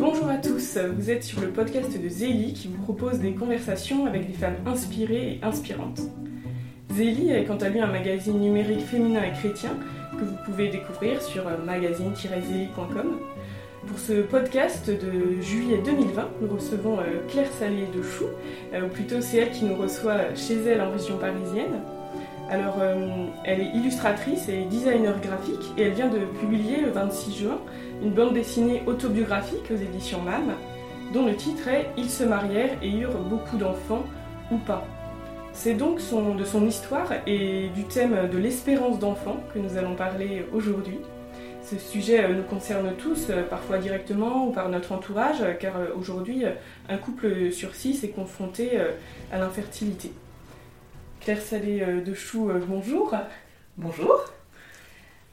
Bonjour à tous, vous êtes sur le podcast de Zélie qui vous propose des conversations avec des femmes inspirées et inspirantes. Zélie est quant à lui un magazine numérique féminin et chrétien que vous pouvez découvrir sur magazine-zélie.com. Pour ce podcast de juillet 2020, nous recevons euh, Claire Salé de Chou, euh, ou plutôt c'est elle qui nous reçoit chez elle en région parisienne. Alors, euh, elle est illustratrice et designer graphique et elle vient de publier le 26 juin une bande dessinée autobiographique aux éditions MAM, dont le titre est Ils se marièrent et eurent beaucoup d'enfants ou pas. C'est donc de son histoire et du thème de l'espérance d'enfant que nous allons parler aujourd'hui. Ce sujet euh, nous concerne tous, euh, parfois directement ou par notre entourage, car aujourd'hui, un couple sur six est confronté à l'infertilité. Claire Salé euh, de Chou, euh, bonjour. Bonjour.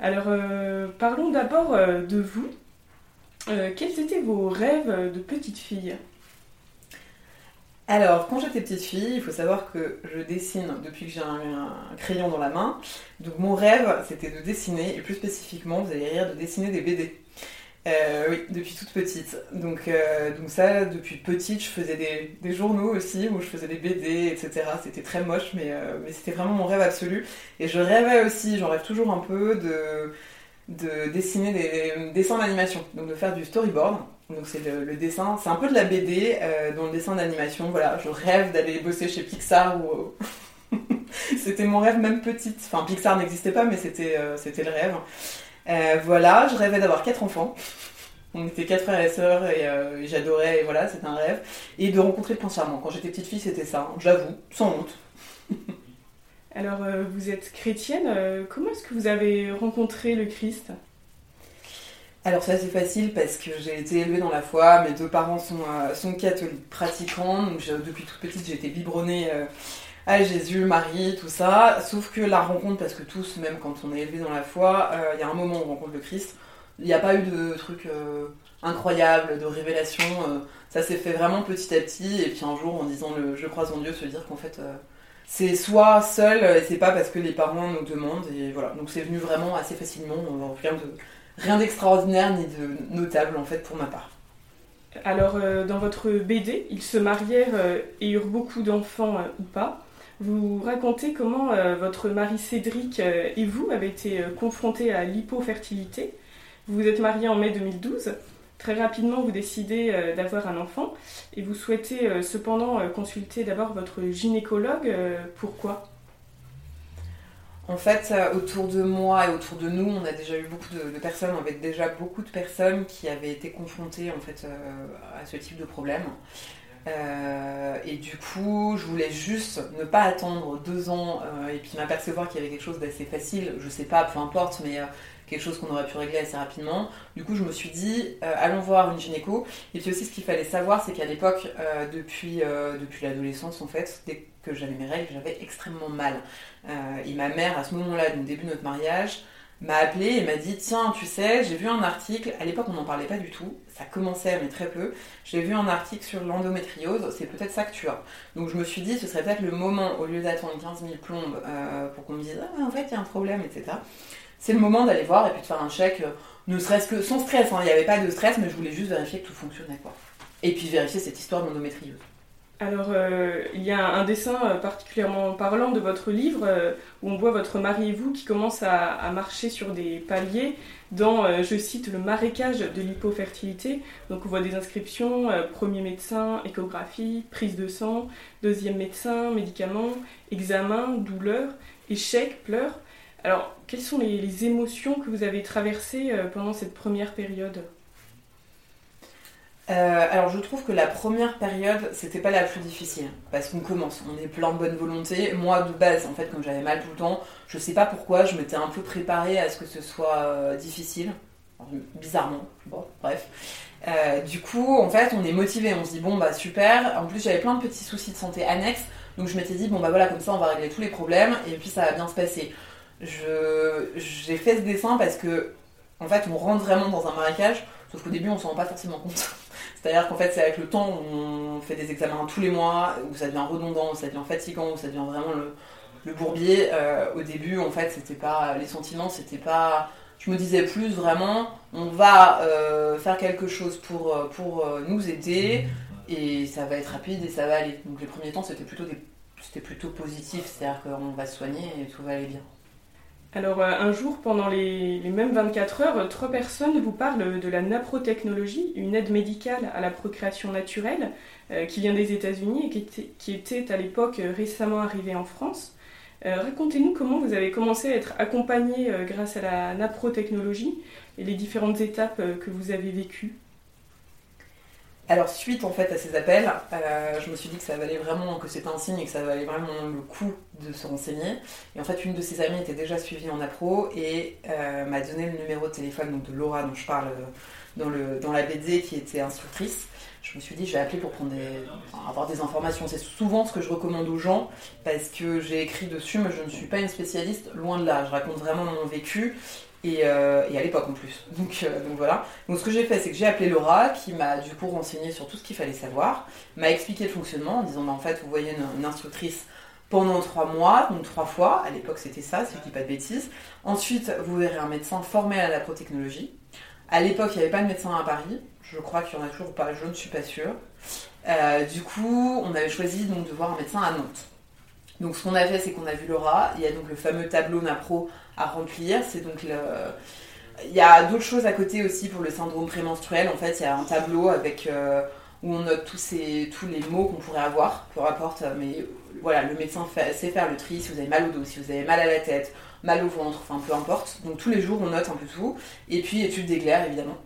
Alors, euh, parlons d'abord de vous. quels étaient vos rêves de petite fille? Alors, quand j'étais petite fille, il faut savoir que je dessine depuis que j'ai un, un, crayon dans la main. Donc, mon rêve, c'était de dessiner, et plus spécifiquement, vous allez rire, de dessiner des BD. Euh, oui, depuis toute petite. Donc, euh, donc ça, depuis petite, je faisais des, journaux aussi, où je faisais des BD, etc. C'était très moche, mais, euh, mais c'était vraiment mon rêve absolu. Et je rêvais aussi, j'en rêve toujours un peu, de, de dessiner des dessins d'animation, donc de faire du storyboard. Donc c'est le, dessin, c'est un peu de la BD dans le dessin d'animation. Voilà, je rêve d'aller bosser chez Pixar ou... c'était mon rêve même petite. Enfin, Pixar n'existait pas, mais c'était c'était le rêve. Euh, voilà, je rêvais d'avoir quatre enfants. On était quatre frères et sœurs et, euh, j'adorais, et voilà, c'était un rêve. Et de rencontrer le prince charmant. Quand j'étais petite fille, c'était ça, j'avoue, sans honte. Alors, euh, vous êtes chrétienne, comment est-ce que vous avez rencontré le Christ? Alors ça c'est facile parce que j'ai été élevée dans la foi, mes deux parents sont, sont catholiques pratiquants, donc depuis toute petite j'ai été biberonnée ah, Jésus, Marie, tout ça. Sauf que la rencontre, parce que tous, même quand on est élevé dans la foi, euh, il y a un moment où on rencontre le Christ. Il n'y a pas eu de truc euh, incroyable, de révélation. Euh, ça s'est fait vraiment petit à petit. Et puis un jour, en disant le je crois en Dieu, se dire qu'en fait, c'est soit seul, et c'est pas parce que les parents nous demandent. Et voilà. Donc c'est venu vraiment assez facilement. Rien rien d'extraordinaire ni de notable en fait pour ma part. Alors, dans votre BD, ils se marièrent et eurent beaucoup d'enfants ou pas. Vous racontez comment euh, votre mari Cédric euh, et vous avez été euh, confrontés à l'hypofertilité. Vous vous êtes mariés en mai 2012. Très rapidement, vous décidez d'avoir un enfant et vous souhaitez cependant consulter d'abord votre gynécologue. pourquoi? En fait, autour de moi et autour de nous, on a déjà eu beaucoup de, personnes, on avait déjà beaucoup de personnes qui avaient été confrontées en fait à ce type de problème. Euh, et du coup, je voulais juste ne pas attendre deux ans euh, et puis m'apercevoir qu'il y avait quelque chose d'assez facile, je sais pas, peu importe, mais euh, quelque chose qu'on aurait pu régler assez rapidement. Du coup, je me suis dit, allons voir une gynéco. Et puis aussi, ce qu'il fallait savoir, c'est qu'à l'époque, depuis, depuis l'adolescence, en fait, dès que j'avais mes règles, j'avais extrêmement mal. et ma mère, à ce moment-là, du début de notre mariage, m'a appelé et m'a dit Tiens, tu sais, j'ai vu un article, à l'époque on n'en parlait pas du tout, ça commençait mais très peu. J'ai vu un article sur l'endométriose, c'est peut-être ça que tu as. Donc je me suis dit Ce serait peut-être le moment, au lieu d'attendre 15 000 plombes euh, pour qu'on me dise Ah, en fait, il y a un problème, etc. C'est le moment d'aller voir et puis de faire un chèque, euh, ne serait-ce que sans stress, hein. il n'y avait pas de stress, mais je voulais juste vérifier que tout fonctionnait. quoi. Et puis vérifier cette histoire d'endométriose. Alors, euh, il y a un dessin euh, particulièrement parlant de votre livre euh, où on voit votre mari et vous qui commencent à, marcher sur des paliers dans, je cite, le marécage de l'hypofertilité. Donc, on voit des inscriptions premier médecin, échographie, prise de sang, deuxième médecin, médicaments, examen, douleur, échec, pleurs. Alors, quelles sont les émotions que vous avez traversées pendant cette première période? Euh, alors je trouve que la première période, c'était pas la plus difficile, parce qu'on commence, on est plein de bonne volonté. Moi de base, en fait, comme j'avais mal tout le temps, je sais pas pourquoi, je m'étais un peu préparée à ce que ce soit euh, difficile, bizarrement, bon, bref. Euh, du coup, en fait, on est motivé, on se dit bon bah super. En plus, j'avais plein de petits soucis de santé annexes, donc je m'étais dit bon bah voilà, comme ça on va régler tous les problèmes et puis ça va bien se passer. j'ai fait ce dessin parce que en fait, on rentre vraiment dans un marécage, sauf qu'au début on s'en rend pas forcément compte. C'est-à-dire qu'en fait, c'est avec le temps où on fait des examens tous les mois, où ça devient redondant, où ça devient fatigant, où ça devient vraiment le, bourbier. Euh, au début, en fait, c'était pas les sentiments, c'était pas Je me disais plus vraiment, on va faire quelque chose pour, pour nous aider et ça va être rapide et ça va aller. Donc les premiers temps, c'était plutôt, c'était plutôt positif, c'est-à-dire qu'on va se soigner et tout va aller bien. Alors un jour, pendant les, mêmes 24 heures, trois personnes vous parlent de la naprotechnologie, une aide médicale à la procréation naturelle qui vient des États-Unis et qui était, à l'époque récemment arrivée en France. Euh, racontez-nous comment vous avez commencé à être accompagné euh, grâce à la naprotechnologie et les différentes étapes euh, que vous avez vécues. Alors suite en fait à ces appels, je me suis dit que ça valait vraiment, que c'était un signe et que ça valait vraiment le coup de se renseigner. Et en fait une de ses amies était déjà suivie en appro et m'a donné le numéro de téléphone de Laura dont je parle dans, le, la BD qui était instructrice je me suis dit, je vais appeler pour prendre avoir des informations. C'est souvent ce que je recommande aux gens parce que j'ai écrit dessus, mais je ne suis pas une spécialiste, loin de là. Je raconte vraiment mon vécu et, euh, à l'époque en plus. Donc, euh, donc voilà. Donc ce que j'ai fait, c'est que j'ai appelé Laura qui m'a du coup renseigné sur tout ce qu'il fallait savoir, m'a expliqué le fonctionnement en disant, bah, en fait, vous voyez une, instructrice pendant trois mois, donc trois fois. À l'époque, c'était ça, si je dis pas de bêtises. Ensuite, vous verrez un médecin formé à la protechnologie. À l'époque, il n'y avait pas de médecin à Paris. Je crois qu'il y en a toujours pas, je ne suis pas sûre. Euh, du coup, on avait choisi donc de voir un médecin à Nantes. Donc ce qu'on a fait, c'est qu'on a vu Laura. Il y a donc le fameux tableau NAPRO à remplir. C'est donc le... Il y a d'autres choses à côté aussi pour le syndrome prémenstruel. En fait, il y a un tableau avec euh, où on note tous, ces, tous les mots qu'on pourrait avoir, peu importe. Mais voilà, le médecin sait faire le tri si vous avez mal au dos, si vous avez mal à la tête, mal au ventre, enfin peu importe. Donc tous les jours, on note un peu tout. Et puis étude des glaires, évidemment.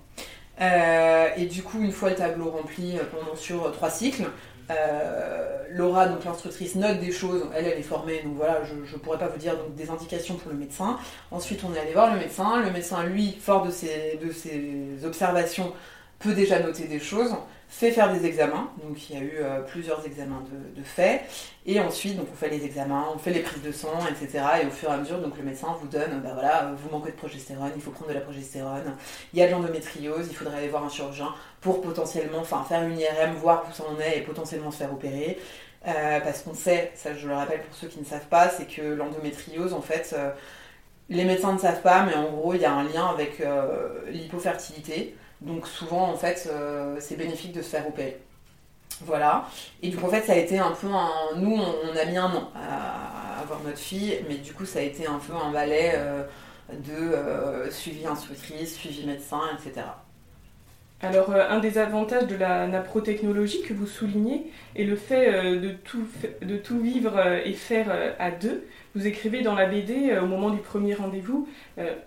Euh, et du coup, une fois le tableau rempli euh, pendant sur trois cycles, euh, Laura, donc l'instructrice, note des choses. Elle, elle est formée, donc voilà, je ne pourrais pas vous dire donc, des indications pour le médecin. Ensuite, on est allé voir le médecin. Le médecin, lui, fort de ses, de ses observations, peut déjà noter des choses fait faire des examens. Donc il y a eu euh, plusieurs examens de, de, fait. Et ensuite, on fait les examens, on fait les prises de sang, etc. Et au fur et à mesure, donc le médecin vous donne, bah voilà, vous manquez de progestérone, il faut prendre de la progestérone. Il y a de l'endométriose, il faudrait aller voir un chirurgien pour potentiellement, faire une IRM, voir où ça en est et potentiellement se faire opérer. Euh, parce qu'on sait, ça je le rappelle pour ceux qui ne savent pas, c'est que l'endométriose, en fait, euh, les médecins ne savent pas, mais en gros, il y a un lien avec l'hypofertilité. Donc souvent, en fait, euh, c'est bénéfique de se faire opérer. Voilà. Et du coup, en fait, ça a été un peu un... Nous, on, a mis un an à avoir notre fille, mais du coup, ça a été un peu un balai euh, de euh, suivi instructrice, suivi médecin, etc. Alors, un des avantages de la naprotechnologie que vous soulignez est le fait de, tout, de tout vivre et faire à deux. Vous écrivez dans la BD au moment du premier rendez-vous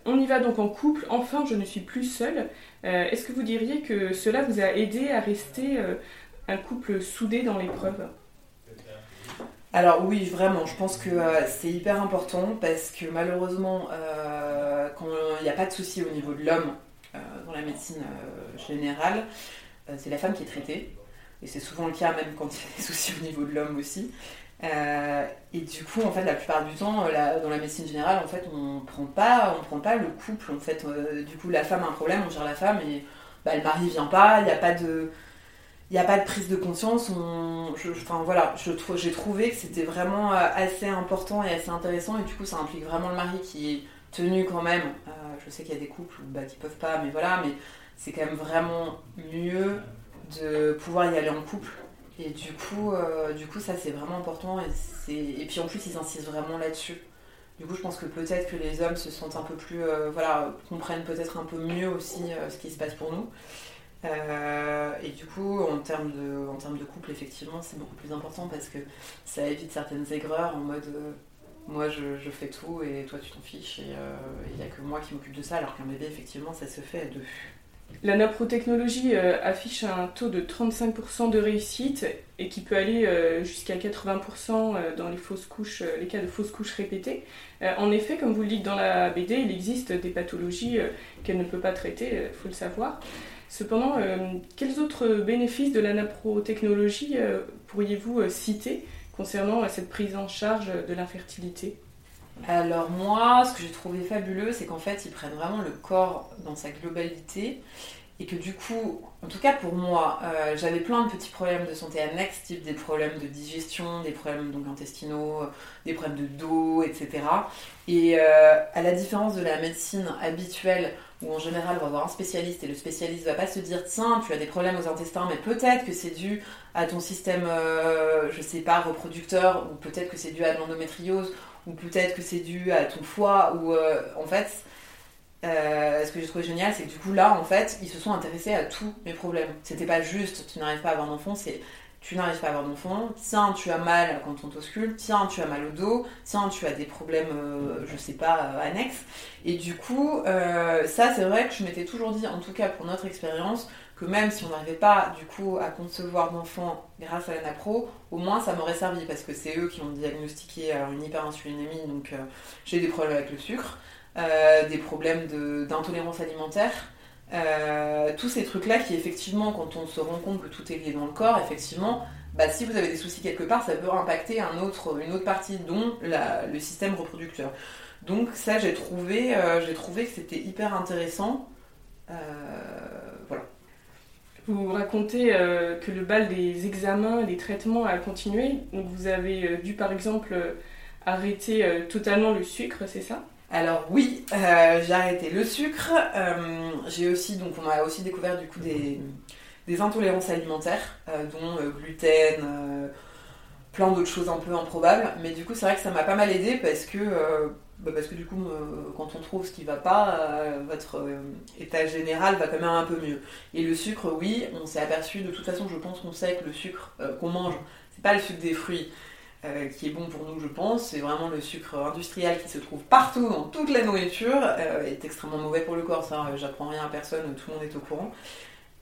On y va donc en couple, enfin je ne suis plus seule. Euh, est-ce que vous diriez que cela vous a aidé à rester euh, un couple soudé dans l'épreuve? Alors oui, vraiment, je pense que euh, c'est hyper important parce que malheureusement, quand il n'y a pas de souci au niveau de l'homme médecine générale, c'est la femme qui est traitée. Et c'est souvent le cas même quand il y a des soucis au niveau de l'homme aussi. Euh, et du coup, en fait, la plupart du temps, euh, dans la médecine générale, en fait, on prend pas, on prend pas le couple. En fait, euh, du coup, la femme a un problème, on gère la femme et bah, le mari vient pas. Il n'y a pas de, il a pas de prise de conscience. enfin voilà, j'ai trouvé que c'était vraiment assez important et assez intéressant. Et du coup, ça implique vraiment le mari qui est tenu quand même. je sais qu'il y a des couples bah, qui peuvent pas, mais voilà, mais c'est quand même vraiment mieux de pouvoir y aller en couple et du coup, euh, du coup ça c'est vraiment important. Et, puis en plus, ils insistent vraiment là-dessus. Du coup, je pense que peut-être que les hommes se sentent un peu plus. Euh, voilà, comprennent peut-être un peu mieux aussi euh, ce qui se passe pour nous. et du coup, en termes, de, en termes de couple, effectivement, c'est beaucoup plus important parce que ça évite certaines aigreurs en mode moi je, fais tout et toi tu t'en fiches et il n'y a que moi qui m'occupe de ça, alors qu'un bébé, effectivement, ça se fait à deux. La naprotechnologie euh, affiche un taux de 35% de réussite et qui peut aller euh, jusqu'à 80% euh, dans les fausses couches, les cas de fausses couches répétées. en effet, comme vous le dites dans la BD, il existe des pathologies qu'elle ne peut pas traiter, il faut le savoir. Cependant, quels autres bénéfices de la naprotechnologie pourriez-vous citer? Concernant cette prise en charge de l'infertilité alors moi, ce que j'ai trouvé fabuleux, c'est qu'en fait, ils prennent vraiment le corps dans sa globalité et que du coup, en tout cas pour moi, euh, j'avais plein de petits problèmes de santé annexes, type des problèmes de digestion, des problèmes donc intestinaux, des problèmes de dos, etc. Et euh, à la différence de la médecine habituelle, où en général on va voir un spécialiste et le spécialiste va pas se dire tiens tu as des problèmes aux intestins, mais peut-être que c'est dû à ton système, euh, je sais pas, reproducteur, ou peut-être que c'est dû à l'endométriose, ou peut-être que c'est dû à ton foie, ou en fait euh, ce que j'ai trouvé génial, c'est que du coup, là, en fait, ils se sont intéressés à tous mes problèmes. C'était pas juste tu n'arrives pas à avoir d'enfant, c'est tu n'arrives pas à avoir d'enfant, tiens, tu as mal quand on t'auscule, tiens, tu as mal au dos, tiens, tu as des problèmes, euh, je sais pas, euh, annexes. Et du coup, ça, c'est vrai que je m'étais toujours dit, en tout cas pour notre expérience, que même si on n'arrivait pas du coup à concevoir d'enfant grâce à l'anapro, au moins ça m'aurait servi parce que c'est eux qui ont diagnostiqué une hyperinsulinémie, donc j'ai des problèmes avec le sucre. Euh, des problèmes d'intolérance alimentaire. Euh, tous ces trucs-là qui, effectivement, quand on se rend compte que tout est lié dans le corps, effectivement, bah, si vous avez des soucis quelque part, ça peut impacter une autre partie, dont le système reproducteur. Donc ça, j'ai trouvé, euh, trouvé que c'était hyper intéressant. voilà. Vous racontez que le bal des examens des traitements a continué. Donc vous avez dû, par exemple, arrêter totalement le sucre, c'est ça? Alors oui, euh, j'ai arrêté le sucre. Euh, j'ai aussi, donc on a aussi découvert du coup des, intolérances alimentaires, euh, dont gluten, plein d'autres choses un peu improbables. Mais du coup, c'est vrai que ça m'a pas mal aidé parce que, bah, parce que du coup, quand on trouve ce qui va pas, votre état général va quand même un peu mieux. Et le sucre, oui, on s'est aperçu. De toute façon, je pense qu'on sait que le sucre qu'on mange, c'est pas le sucre des fruits. Euh, qui est bon pour nous, je pense. C'est vraiment le sucre industriel qui se trouve partout dans toute la nourriture, euh, est extrêmement mauvais pour le corps. Ça, euh, j'apprends rien à personne, tout le monde est au courant.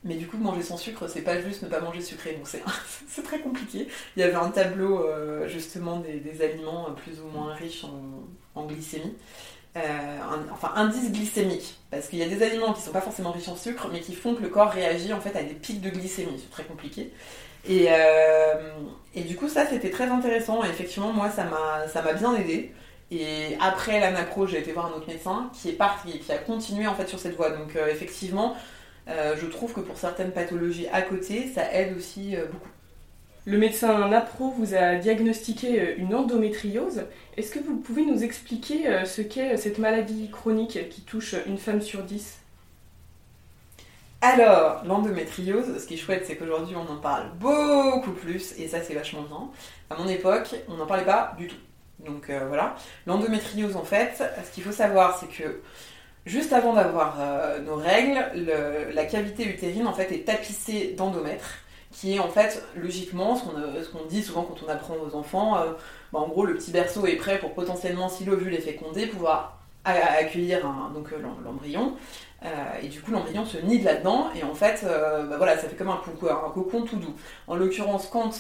Mais du coup, manger sans sucre, c'est pas juste ne pas manger sucré, donc c'est très compliqué. Il y avait un tableau justement des, aliments plus ou moins riches en, glycémie. enfin, indice glycémique, parce qu'il y a des aliments qui sont pas forcément riches en sucre, mais qui font que le corps réagit en fait à des pics de glycémie. C'est très compliqué. Et, euh, et du coup, ça, c'était très intéressant. Et effectivement, moi, ça m'a bien aidé. Et après l'anapro, j'ai été voir un autre médecin qui est parti, qui a continué en fait sur cette voie. Donc euh, effectivement, euh, je trouve que pour certaines pathologies à côté, ça aide aussi beaucoup. Le médecin Napro vous a diagnostiqué une endométriose. Est-ce que vous pouvez nous expliquer ce qu'est cette maladie chronique qui touche une femme sur dix? Alors, l'endométriose, ce qui est chouette, c'est qu'aujourd'hui on en parle beaucoup plus, et ça c'est vachement bien. À mon époque, on n'en parlait pas du tout. Donc euh, voilà. L'endométriose, en fait, ce qu'il faut savoir, c'est que juste avant d'avoir euh, nos règles, la cavité utérine en fait est tapissée d'endomètre, qui est en fait logiquement ce qu'on euh, dit souvent quand on apprend aux enfants. Bah, en gros, le petit berceau est prêt pour potentiellement, si l'ovule est fécondé, pouvoir accueillir donc l'embryon. Euh, et du coup, l'embryon se nide là-dedans, et en fait, euh, bah voilà, ça fait comme un, un cocon tout doux. En l'occurrence, quand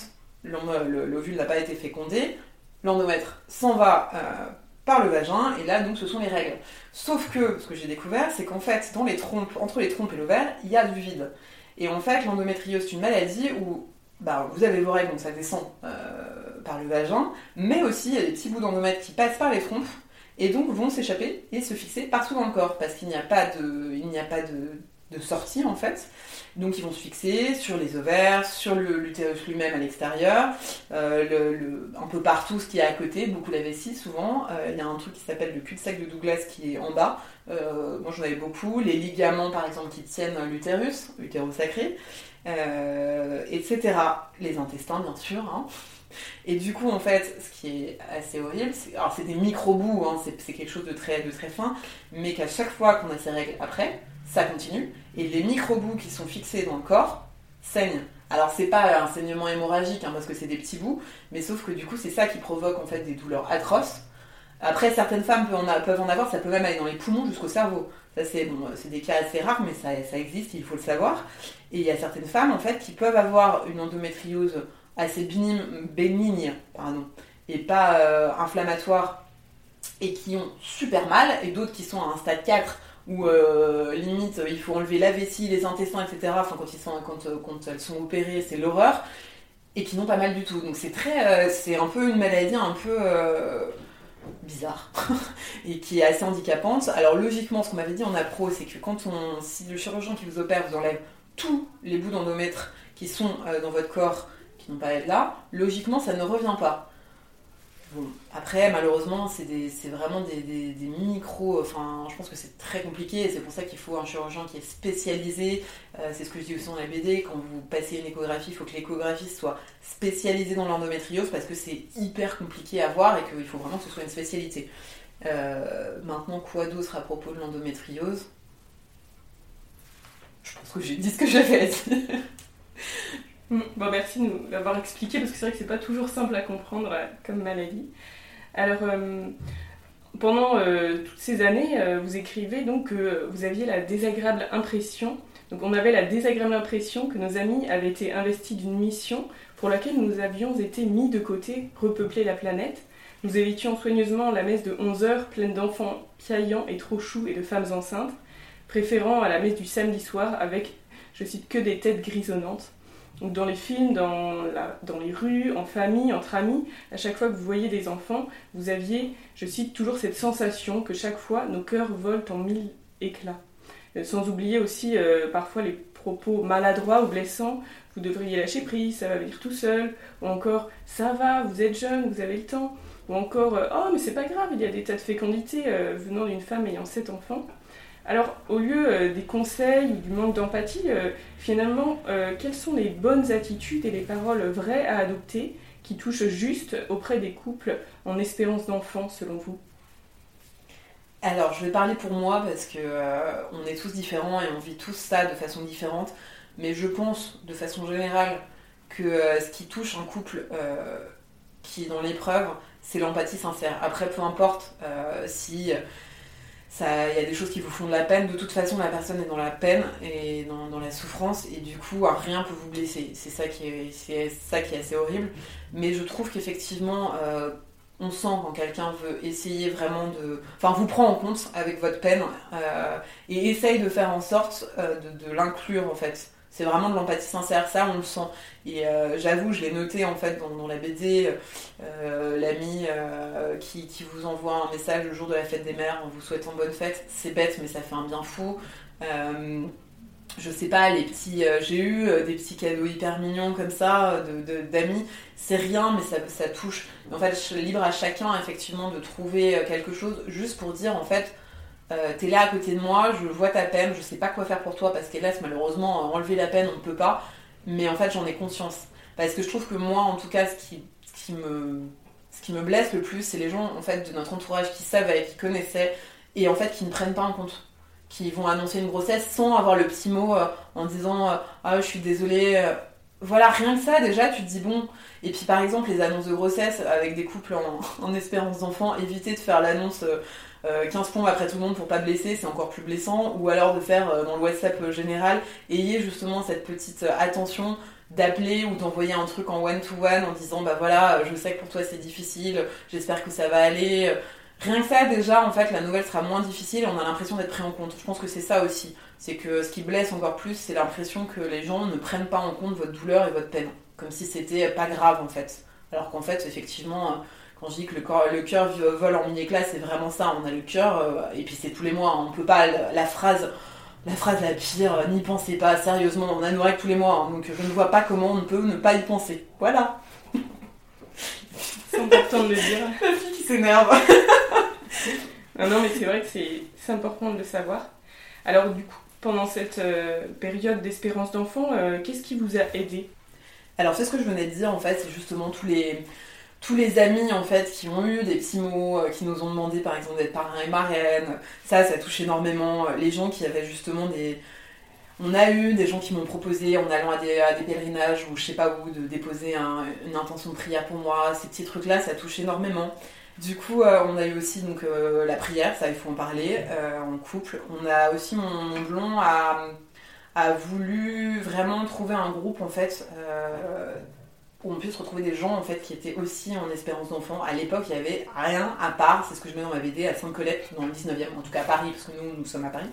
l'ovule n'a pas été fécondé, l'endomètre s'en va euh, par le vagin, et là, donc, ce sont les règles. Sauf que, ce que j'ai découvert, c'est qu'en fait, dans les trompes, entre les trompes et l'ovaire, il y a du vide. Et en fait, l'endométriose, c'est une maladie où bah, vous avez vos règles, donc ça descend par le vagin, mais aussi il y a des petits bouts d'endomètre qui passent par les trompes, et donc vont s'échapper et se fixer partout dans le corps parce qu'il n'y a pas de, il n'y a pas de, de, sortie en fait. Donc ils vont se fixer sur les ovaires, sur l'utérus lui-même à l'extérieur, euh, un peu partout ce qui est à côté, beaucoup la vessie souvent. Euh, il y a un truc qui s'appelle le cul-de-sac de Douglas qui est en bas. Euh, moi j'en avais beaucoup. Les ligaments par exemple qui tiennent l'utérus, l'utérus sacré, etc. Les intestins bien sûr. Hein. Et du coup, en fait, ce qui est assez horrible, c'est, alors c'est des micro-bouts, hein, c'est, quelque chose de très, fin, mais qu'à chaque fois qu'on a ces règles après, ça continue, et les micro-bouts qui sont fixés dans le corps saignent. Alors c'est pas un saignement hémorragique, hein, parce que c'est des petits bouts, mais sauf que du coup, c'est ça qui provoque en fait des douleurs atroces. Après, certaines femmes peuvent en, avoir, ça peut même aller dans les poumons jusqu'au cerveau. Ça, c'est bon, des cas assez rares, mais ça, ça existe, il faut le savoir. Et il y a certaines femmes, en fait, qui peuvent avoir une endométriose assez bénignes, pardon, et pas euh, inflammatoires et qui ont super mal, et d'autres qui sont à un stade 4 où euh, limite il faut enlever la vessie, les intestins, etc. Enfin, quand, ils sont, quand, euh, quand elles sont opérées, c'est l'horreur, et qui n'ont pas mal du tout. Donc c'est très, c'est un peu une maladie un peu bizarre et qui est assez handicapante. Alors logiquement, ce qu'on m'avait dit en appro, c'est que quand on, si le chirurgien qui vous opère vous enlève tous les bouts d'endomètre qui sont euh, dans votre corps, qui n'ont pas à être là, logiquement ça ne revient pas. Après, malheureusement, c'est vraiment des, des, micros. Enfin, je pense que c'est très compliqué et c'est pour ça qu'il faut un chirurgien qui est spécialisé. Euh, c'est ce que je dis aussi dans la BD. Quand vous passez une échographie, il faut que l'échographiste soit spécialisé dans l'endométriose parce que c'est hyper compliqué à voir et qu'il faut vraiment que ce soit une spécialité. Euh, maintenant, quoi d'autre à propos de l'endométriose? Je pense que j'ai dit ce que j'avais à dire. Mm. Bon, merci de nous l'avoir expliqué parce que c'est vrai que c'est pas toujours simple à comprendre euh, comme maladie. Alors, euh, pendant euh, toutes ces années, vous écrivez donc que vous aviez la désagréable impression, donc on avait la désagréable impression que nos amis avaient été investis d'une mission pour laquelle nous avions été mis de côté, repeupler la planète. Nous évitions soigneusement la messe de 11 heures pleine d'enfants piaillants et trop choux et de femmes enceintes, préférant à la messe du samedi soir avec, je cite, que des têtes grisonnantes dans les films, dans, dans, les rues, en famille, entre amis, à chaque fois que vous voyez des enfants, vous aviez, je cite, toujours cette sensation que chaque fois nos cœurs volent en mille éclats. Euh, sans oublier aussi euh, parfois les propos maladroits ou blessants, vous devriez lâcher prise, ça va venir tout seul, ou encore ça va, vous êtes jeune, vous avez le temps, ou encore euh, oh mais c'est pas grave, il y a des tas de fécondités venant d'une femme ayant sept enfants. Alors, au lieu euh, des conseils ou du manque d'empathie, euh, finalement, euh, quelles sont les bonnes attitudes et les paroles vraies à adopter qui touchent juste auprès des couples en espérance d'enfant, selon vous? Alors, je vais parler pour moi parce que on est tous différents et on vit tous ça de façon différente. Mais je pense, de façon générale, que ce qui touche un couple qui est dans l'épreuve, c'est l'empathie sincère. Après, peu importe si il y a des choses qui vous font de la peine. De toute façon, la personne est dans la peine et dans, la souffrance, et du coup, rien peut vous blesser. C'est ça qui est, ça qui est assez horrible. Mais je trouve qu'effectivement, euh, on sent quand quelqu'un veut essayer vraiment de, enfin, vous prend en compte avec votre peine euh, et essaye de faire en sorte euh, de, de l'inclure en fait. C'est vraiment de l'empathie sincère, ça on le sent. Et euh, j'avoue, je l'ai noté en fait dans, la BD, euh, l'ami euh, qui, vous envoie un message le jour de la fête des mères en vous souhaitant bonne fête. C'est bête, mais ça fait un bien fou. je sais pas, les petits, j'ai eu des petits cadeaux hyper mignons comme ça d'amis. c'est rien, mais ça, ça touche. En fait, je suis libre à chacun effectivement de trouver quelque chose juste pour dire en fait euh, t'es là à côté de moi, je vois ta peine, je sais pas quoi faire pour toi parce qu'hélas, malheureusement, enlever la peine, on ne peut pas. Mais en fait, j'en ai conscience. Parce que je trouve que moi, en tout cas, ce qui, me, ce qui me blesse le plus, c'est les gens en fait, de notre entourage qui savaient, qui connaissaient, et en fait, qui ne prennent pas en compte. Qui vont annoncer une grossesse sans avoir le petit mot euh, en disant euh, Ah, je suis désolée. Voilà, rien que ça, déjà, tu te dis bon. Et puis, par exemple, les annonces de grossesse avec des couples en, en espérance d'enfant, éviter de faire l'annonce 15 euh, pompes après tout le monde pour pas blesser, c'est encore plus blessant. Ou alors de faire euh, dans le WhatsApp euh, général, ayez justement cette petite attention d'appeler ou d'envoyer un truc en one-to-one en disant bah voilà, je sais que pour toi c'est difficile, j'espère que ça va aller. Rien que ça, déjà, en fait, la nouvelle sera moins difficile et on a l'impression d'être pris en compte. Je pense que c'est ça aussi. C'est que ce qui blesse encore plus, c'est l'impression que les gens ne prennent pas en compte votre douleur et votre peine. Comme si c'était pas grave, en fait. Alors qu'en fait, effectivement, quand je dis que le, corps, le cœur vole en mini-classe, c'est vraiment ça. On a le cœur, euh, et puis c'est tous les mois. On peut pas. La, phrase. La phrase la pire, euh, n'y pensez pas, sérieusement, on a nos règles tous les mois, hein, donc je ne vois pas comment on peut ne pas y penser. Voilà. C'est important de le dire. La fille qui s'énerve. non, mais c'est vrai que c'est important de le savoir. Alors, du coup, pendant cette euh, période d'espérance d'enfant, qu'est-ce qui vous a aidé? Alors, c'est ce que je venais de dire, en fait, c'est justement tous les tous les amis en fait qui ont eu des petits mots, euh, qui nous ont demandé par exemple d'être parrain et marraine, ça, ça touche énormément. Euh, les gens qui avaient justement des. On a eu des gens qui m'ont proposé en allant à des, pèlerinages ou je sais pas où de déposer une intention de prière pour moi. Ces petits trucs-là, ça touche énormément. Du coup, euh, on a eu aussi donc la prière, ça il faut en parler, en couple. On a aussi mon, blond a, a, voulu vraiment trouver un groupe en fait où on puisse retrouver des gens en fait qui étaient aussi en espérance d'enfant. À l'époque, il n'y avait rien à part, c'est ce que je mets dans ma BD, à Sainte-Colette, dans le 19e, en tout cas à Paris, parce que nous, nous sommes à Paris.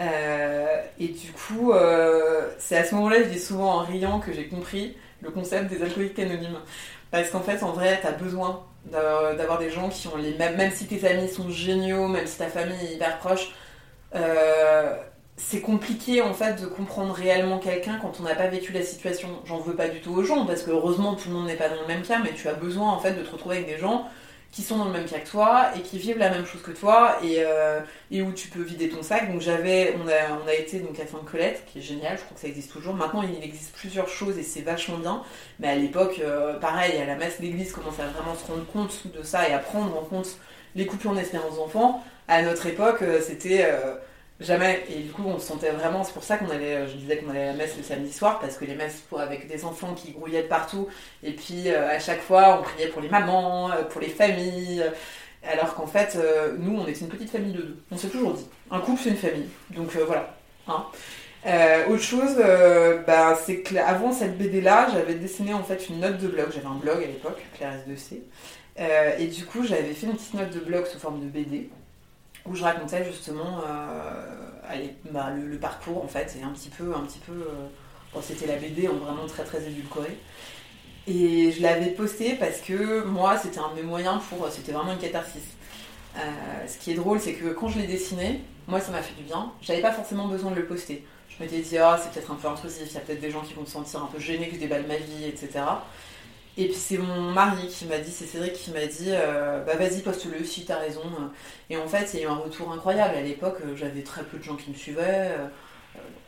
Euh, et du coup, euh, c'est à ce moment-là, je dis souvent en riant que j'ai compris le concept des alcooliques anonymes. Parce qu'en fait, en vrai, tu as besoin D'avoir des gens qui ont les mêmes, même si tes amis sont géniaux, même si ta famille est hyper proche, euh, c'est compliqué en fait de comprendre réellement quelqu'un quand on n'a pas vécu la situation. J'en veux pas du tout aux gens parce que heureusement tout le monde n'est pas dans le même cas, mais tu as besoin en fait de te retrouver avec des gens qui sont dans le même cas que toi et qui vivent la même chose que toi et, euh, et où tu peux vider ton sac. Donc j'avais, on a, on a été donc à Sainte-Colette, qui est génial, je crois que ça existe toujours. Maintenant il existe plusieurs choses et c'est vachement bien. Mais à l'époque, euh, pareil, à la messe l'église commence à vraiment se rendre compte de ça et à prendre en compte les coupures en espérance d'enfants. À notre époque, euh, c'était Jamais. Et du coup, on se sentait vraiment. C'est pour ça qu'on allait. Je disais qu'on allait à la messe le samedi soir parce que les messes pour, avec des enfants qui grouillaient de partout. Et puis euh, à chaque fois, on priait pour les mamans, euh, pour les familles. Alors qu'en fait, euh, nous, on était une petite famille de deux. On s'est toujours dit. Un couple, c'est une famille. Donc voilà. Hein. autre chose, bah, c'est que avant cette BD-là, j'avais dessiné en fait une note de blog. J'avais un blog à l'époque, Claire S2C. et du coup, j'avais fait une petite note de blog sous forme de BD où je racontais justement euh, bah, le, parcours en fait, et un petit peu, un petit peu, euh, c'était la BD en vraiment très très édulcoré. Et je l'avais posté parce que moi, c'était un de mes moyens pour, c'était vraiment une catharsis. Euh, ce qui est drôle, c'est que quand je l'ai dessiné, moi ça m'a fait du bien. J'avais pas forcément besoin de le poster. Je m'étais dit, ah, c'est peut-être un peu intrusif, il y a peut-être des gens qui vont se sentir un peu gênés que je déballe ma vie, etc. Et puis c'est mon mari qui m'a dit, c'est Cédric qui m'a dit, euh, bah vas-y poste-le si t'as raison. Et en fait, il y a eu un retour incroyable. À l'époque, euh, j'avais très peu de gens qui me suivaient. Euh,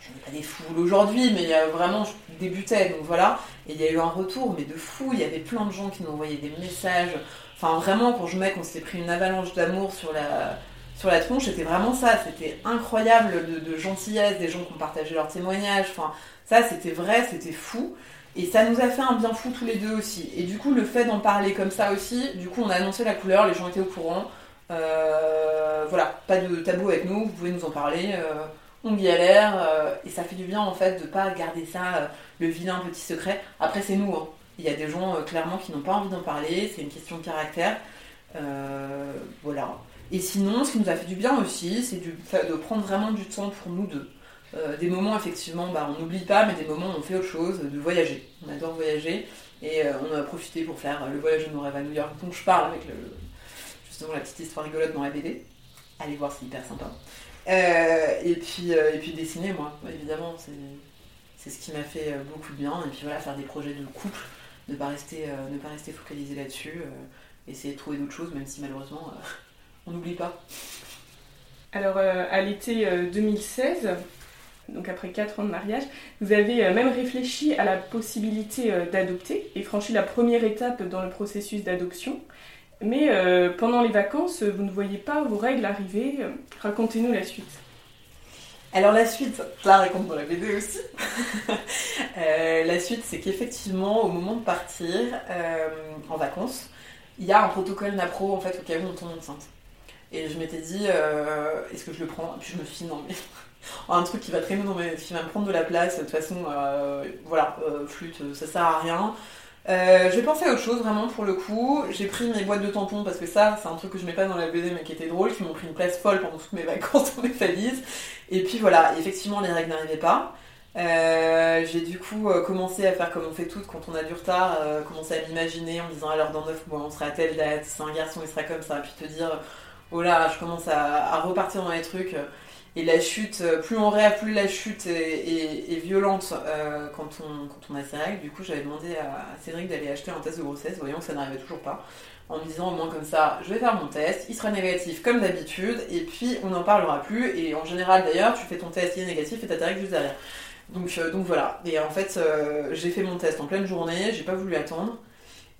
je n'ai pas des foules aujourd'hui, mais vraiment, je débutais, donc voilà. Et il y a eu un retour, mais de fou. Il y avait plein de gens qui nous envoyaient des messages. Enfin, vraiment, quand je mets qu'on s'était pris une avalanche d'amour sur la, sur la tronche, c'était vraiment ça. C'était incroyable de, de, gentillesse, des gens qui ont partagé leurs témoignages. Enfin, ça, c'était vrai, c'était fou. Et ça nous a fait un bien fou tous les deux aussi. Et du coup, le fait d'en parler comme ça aussi, du coup, on a annoncé la couleur, les gens étaient au courant. Euh, voilà, pas de tabou avec nous, vous pouvez nous en parler. Euh, on galère, euh, et ça fait du bien en fait de pas garder ça, le vilain petit secret. Après, c'est nous, hein. il y a des gens clairement qui n'ont pas envie d'en parler, c'est une question de caractère. voilà. Et sinon, ce qui nous a fait du bien aussi, c'est de prendre vraiment du temps pour nous deux. Euh, des moments, effectivement, bah, on n'oublie pas, mais des moments où on fait autre chose, de voyager. On adore voyager. Et euh, on a profité pour faire le voyage de nos rêves à New York, dont je parle avec le, justement la petite histoire rigolote dans la BD. Allez voir, c'est hyper sympa. Euh, et, puis, et puis dessiner, moi, évidemment, c'est ce qui m'a fait beaucoup de bien. Et puis voilà, faire des projets de couple, ne pas rester, ne pas rester focalisé là-dessus, essayer de trouver d'autres choses, même si malheureusement, on n'oublie pas. Alors, à l'été 2016, donc après 4 ans de mariage, vous avez euh, même réfléchi à la possibilité euh, d'adopter et franchi la première étape dans le processus d'adoption. Mais euh, pendant les vacances, vous ne voyez pas vos règles arriver. Racontez-nous la suite. Alors la suite, la raconte dans la BD aussi. la suite, c'est qu'effectivement, au moment de partir en vacances, il y a un protocole NAPRO en fait au cas où on tombe enceinte. Et je m'étais dit, est-ce que je le prends? Puis je me suis dit, non mais un truc qui va traîner dans mes, qui va me prendre de la place, de toute façon, euh, voilà, euh, flûte, ça sert à rien. Euh, j'ai pensé à autre chose vraiment pour le coup. J'ai pris mes boîtes de tampons parce que ça, c'est un truc que je mets pas dans la BD mais qui était drôle, qui m'ont pris une place folle pendant toutes mes vacances dans mes valises. Et puis voilà, effectivement, les règles n'arrivaient pas. j'ai du coup commencé à faire comme on fait toutes quand on a du retard, commencer à m'imaginer en disant alors dans 9 mois on sera à telle date, c'est un garçon il sera comme ça, puis te dire oh là je commence à repartir dans les trucs. Et la chute, euh, plus on rêve, plus la chute est, violente euh, quand, on, a ses règles. Du coup, j'avais demandé à Cédric d'aller acheter un test de grossesse, voyant que ça n'arrivait toujours pas. En me disant au moins comme ça, je vais faire mon test, il sera négatif comme d'habitude, et puis on n'en parlera plus. Et en général d'ailleurs, tu fais ton test, il est négatif et t'as règles juste derrière. Donc, euh, donc voilà. Et en fait, j'ai fait mon test en pleine journée, j'ai pas voulu attendre.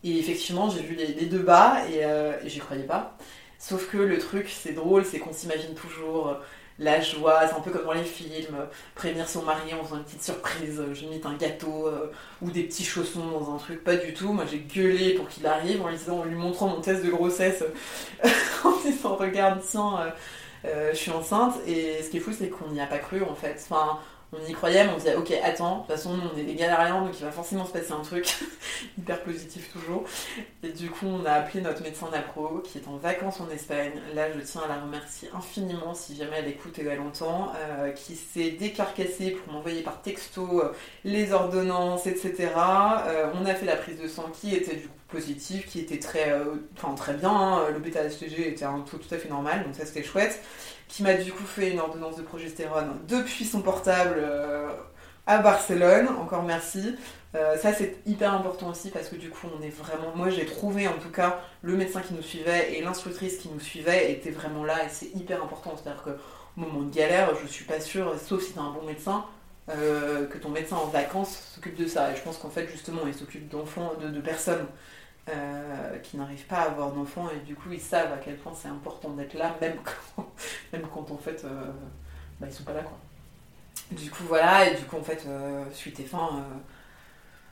Et effectivement, j'ai vu les, deux bas et j'y croyais pas. Sauf que le truc, c'est drôle, c'est qu'on s'imagine toujours la joie, c'est un peu comme dans les films, prévenir son mari en faisant une petite surprise, je limite un gâteau euh, ou des petits chaussons dans un truc, pas du tout. Moi j'ai gueulé pour qu'il arrive en lui montrant mon test de grossesse, en disant regarde tiens, euh, euh, je suis enceinte. Et ce qui est fou c'est qu'on n'y a pas cru en fait. On y croyait, mais on disait, ok, attends, de toute façon, on est des galériens, donc il va forcément se passer un truc, hyper positif toujours. Et du coup, on a appelé notre médecin d'appro, qui est en vacances en Espagne. Là, je tiens à la remercier infiniment, si jamais elle écoute et elle entend, euh, qui s'est décarcassé pour m'envoyer par texto euh, les ordonnances, etc. Euh, on a fait la prise de sang qui était du coup positive, qui était très, très bien. Hein. Le bêta-HCG était un taux tout à fait normal, donc ça c'était chouette qui m'a du coup fait une ordonnance de progestérone depuis son portable euh, à Barcelone. Encore merci. Euh, ça c'est hyper important aussi parce que du coup on est vraiment. Moi j'ai trouvé en tout cas le médecin qui nous suivait et l'instructrice qui nous suivait était vraiment là et c'est hyper important. C'est-à-dire qu'au moment de galère, je suis pas sûre, sauf si t'as un bon médecin, euh, que ton médecin en vacances s'occupe de ça. Et je pense qu'en fait justement il s'occupe d'enfants, de, de personnes euh, qui n'arrivent pas à avoir d'enfants et du coup ils savent à quel point c'est important d'être là même quand, même quand en fait euh, bah, ils sont pas là quoi. Du coup voilà et du coup en fait euh, suite et fin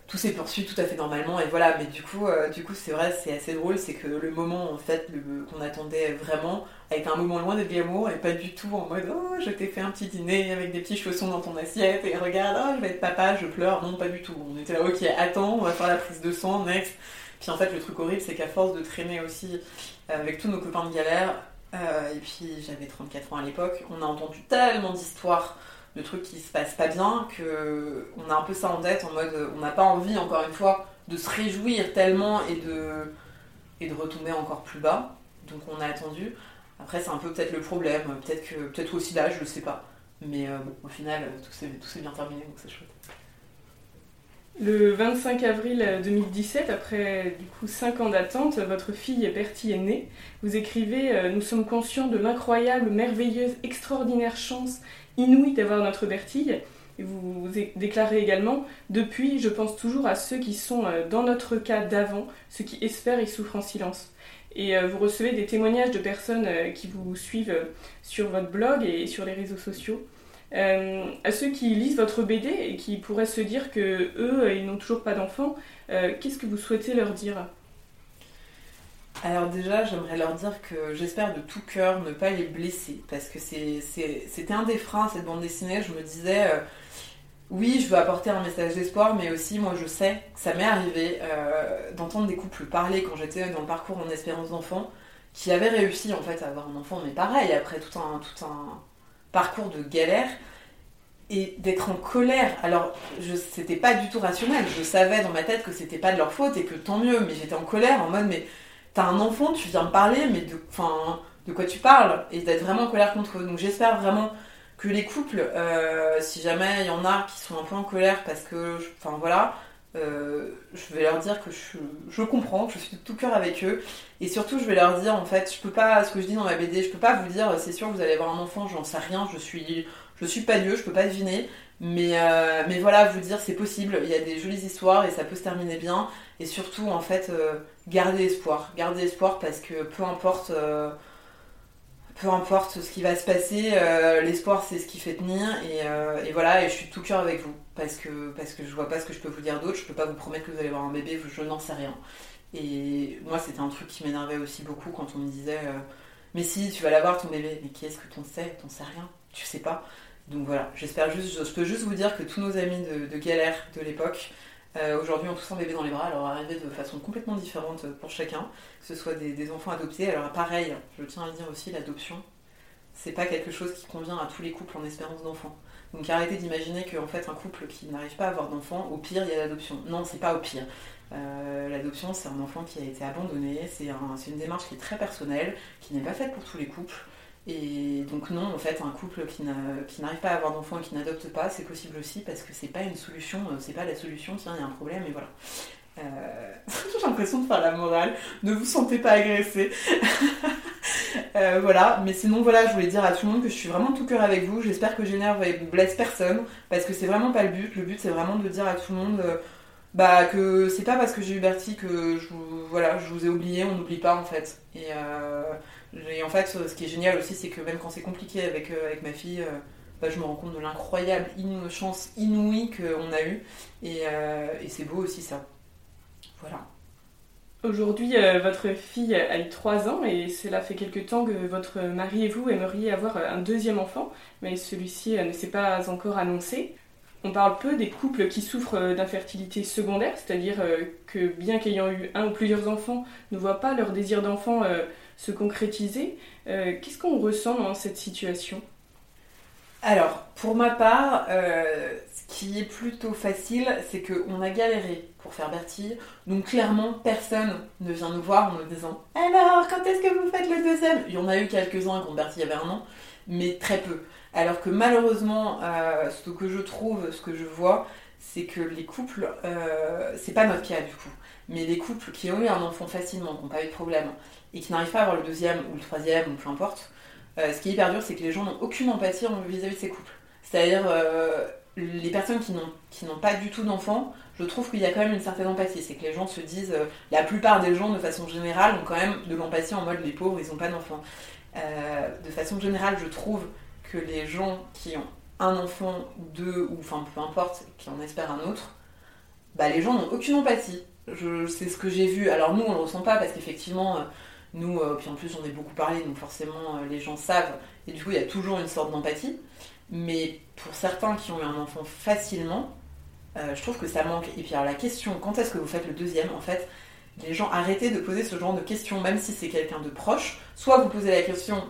tout s'est poursuivi tout à fait normalement et voilà. Mais du coup du coup c'est vrai c'est assez drôle c'est que le moment en fait qu'on attendait vraiment avec un moment loin de glamour et pas du tout en mode oh je t'ai fait un petit dîner avec des petits chaussons dans ton assiette et regarde oh je vais être papa je pleure. Non pas du tout. On était là ok attends on va faire la prise de sang next puis en fait, le truc horrible, c'est qu'à force de traîner aussi avec tous nos copains de galère, euh, et puis j'avais 34 ans à l'époque, on a entendu tellement d'histoires de trucs qui se passent pas bien que on a un peu ça en tête en mode on n'a pas envie encore une fois de se réjouir tellement et de et de retomber encore plus bas. Donc on a attendu. Après c'est un peu peut-être le problème, peut-être que peut-être aussi là, je le sais pas. Mais euh, au final tout s'est bien terminé donc c'est chouette. Le 25 avril 2017, après du coup 5 ans d'attente, votre fille Bertie est née. Vous écrivez euh, Nous sommes conscients de l'incroyable, merveilleuse, extraordinaire chance inouïe d'avoir notre Bertille. Et vous déclarez également Depuis, je pense toujours à ceux qui sont euh, dans notre cas d'avant, ceux qui espèrent y souffrent en silence. Et euh, vous recevez des témoignages de personnes qui vous suivent sur votre blog et sur les réseaux sociaux. Euh, à ceux qui lisent votre BD et qui pourraient se dire que eux, ils n'ont toujours pas d'enfants, euh, qu'est-ce que vous souhaitez leur dire? Alors déjà, j'aimerais leur dire que j'espère de tout cœur ne pas les blesser, parce que c'était un des freins cette bande dessinée. Je me disais, euh, oui, je veux apporter un message d'espoir, mais aussi moi je sais que ça m'est arrivé d'entendre des couples parler quand j'étais dans le parcours en espérance d'enfant, qui avaient réussi en fait à avoir un enfant, mais pareil, après tout un, tout un, parcours de galère et d'être en colère. Alors, c'était pas du tout rationnel. Je savais dans ma tête que c'était pas de leur faute et que tant mieux, mais j'étais en colère en mode mais t'as un enfant, tu viens me parler, mais de, de quoi tu parles? Et d'être vraiment en colère contre eux. Donc j'espère vraiment que les couples, euh, si jamais il y en a qui sont un peu en colère parce que, enfin voilà, euh, je vais leur dire que je, comprends, que je suis de tout cœur avec eux. Et surtout, je vais leur dire, en fait, je peux pas, ce que je dis dans ma BD, je peux pas vous dire, c'est sûr, vous allez avoir un enfant, j'en sais rien, je suis, je suis pas Dieu, je peux pas deviner. Mais, euh, mais voilà, vous dire, c'est possible, il y a des jolies histoires et ça peut se terminer bien. Et surtout, en fait, euh, garder espoir. Garder espoir parce que peu importe peu importe ce qui va se passer, euh, l'espoir c'est ce qui fait tenir euh, et, voilà et je suis tout cœur avec vous parce que parce que je vois pas ce que je peux vous dire d'autre, je peux pas vous promettre que vous allez avoir un bébé, je n'en sais rien. Et moi c'était un truc qui m'énervait aussi beaucoup quand on me disait euh, mais si tu vas l'avoir ton bébé, mais qui est-ce que t'en sais? T'en sais rien, tu sais pas. Donc voilà, j'espère juste, je peux juste vous dire que tous nos amis de galère de l'époque, euh, aujourd'hui, on tous un bébé dans les bras, alors arrivé de façon complètement différente pour chacun, que ce soit des, enfants adoptés. Alors pareil, je tiens à dire aussi, l'adoption, c'est pas quelque chose qui convient à tous les couples en espérance d'enfants. Donc arrêtez d'imaginer qu'en fait un couple qui n'arrive pas à avoir d'enfants, au pire il y a l'adoption. Non, c'est pas au pire. Euh, l'adoption, c'est un enfant qui a été abandonné, c'est une démarche qui est très personnelle, qui n'est pas faite pour tous les couples. Et donc non, en fait, un couple qui n'arrive pas à avoir d'enfants et qui n'adopte pas, c'est possible aussi parce que c'est pas une solution, euh, c'est pas la solution, tiens, il y a un problème et voilà. Euh, j'ai l'impression de faire la morale, ne vous sentez pas agressé. Euh, voilà, mais sinon voilà, je voulais dire à tout le monde que je suis vraiment tout cœur avec vous. J'espère que j'énerve et blesse personne parce que c'est vraiment pas le but. Le but c'est vraiment de dire à tout le monde bah que c'est pas parce que j'ai eu Bertie que je voilà, je vous ai oublié, on n'oublie pas en fait. Et et en fait, ce qui est génial aussi, c'est que même quand c'est compliqué avec, euh, avec ma fille, euh, bah, je me rends compte de l'incroyable chance inouïe qu'on a eue. Et, euh, et c'est beau aussi ça. Voilà. Aujourd'hui, votre fille a eu 3 ans et cela fait quelque temps que votre mari et vous aimeriez avoir un deuxième enfant, mais celui-ci ne s'est pas encore annoncé. On parle peu des couples qui souffrent d'infertilité secondaire, c'est-à-dire que bien qu'ayant eu un ou plusieurs enfants, ne voient pas leur désir d'enfant se concrétiser. Qu'est-ce qu'on ressent dans cette situation? Alors, pour ma part, euh, ce qui est plutôt facile, c'est qu'on a galéré pour faire Bertie. Donc clairement, personne ne vient nous voir en nous disant Alors, quand est-ce que vous faites le deuxième? Il y en a eu quelques-uns quand Bertie avait un an, mais très peu. Alors que malheureusement, euh, ce que je trouve, ce que je vois, c'est que les couples, euh, c'est pas notre cas du coup, mais les couples qui ont eu un enfant facilement, qui n'ont pas eu de problème, et qui n'arrivent pas à avoir le deuxième ou le troisième ou peu importe, euh, ce qui est hyper dur, c'est que les gens n'ont aucune empathie vis-à-vis de ces couples. C'est-à-dire, euh, les personnes qui n'ont pas du tout d'enfants, je trouve qu'il y a quand même une certaine empathie. C'est que les gens se disent, la plupart des gens, de façon générale, ont quand même de l'empathie en mode les pauvres, ils n'ont pas d'enfants. de façon générale, je trouve que les gens qui ont un enfant deux, ou enfin peu importe, qui en espèrent un autre, bah, les gens n'ont aucune empathie. C'est ce que j'ai vu. Alors nous, on le ressent pas parce qu'effectivement, nous, euh, puis en plus, on est beaucoup parlé, donc forcément, euh, les gens savent. Et du coup, il y a toujours une sorte d'empathie. Mais pour certains qui ont eu un enfant facilement, euh, je trouve que ça manque. Et puis alors la question, quand est-ce que vous faites le deuxième En fait, les gens arrêtez de poser ce genre de questions, même si c'est quelqu'un de proche. Soit vous posez la question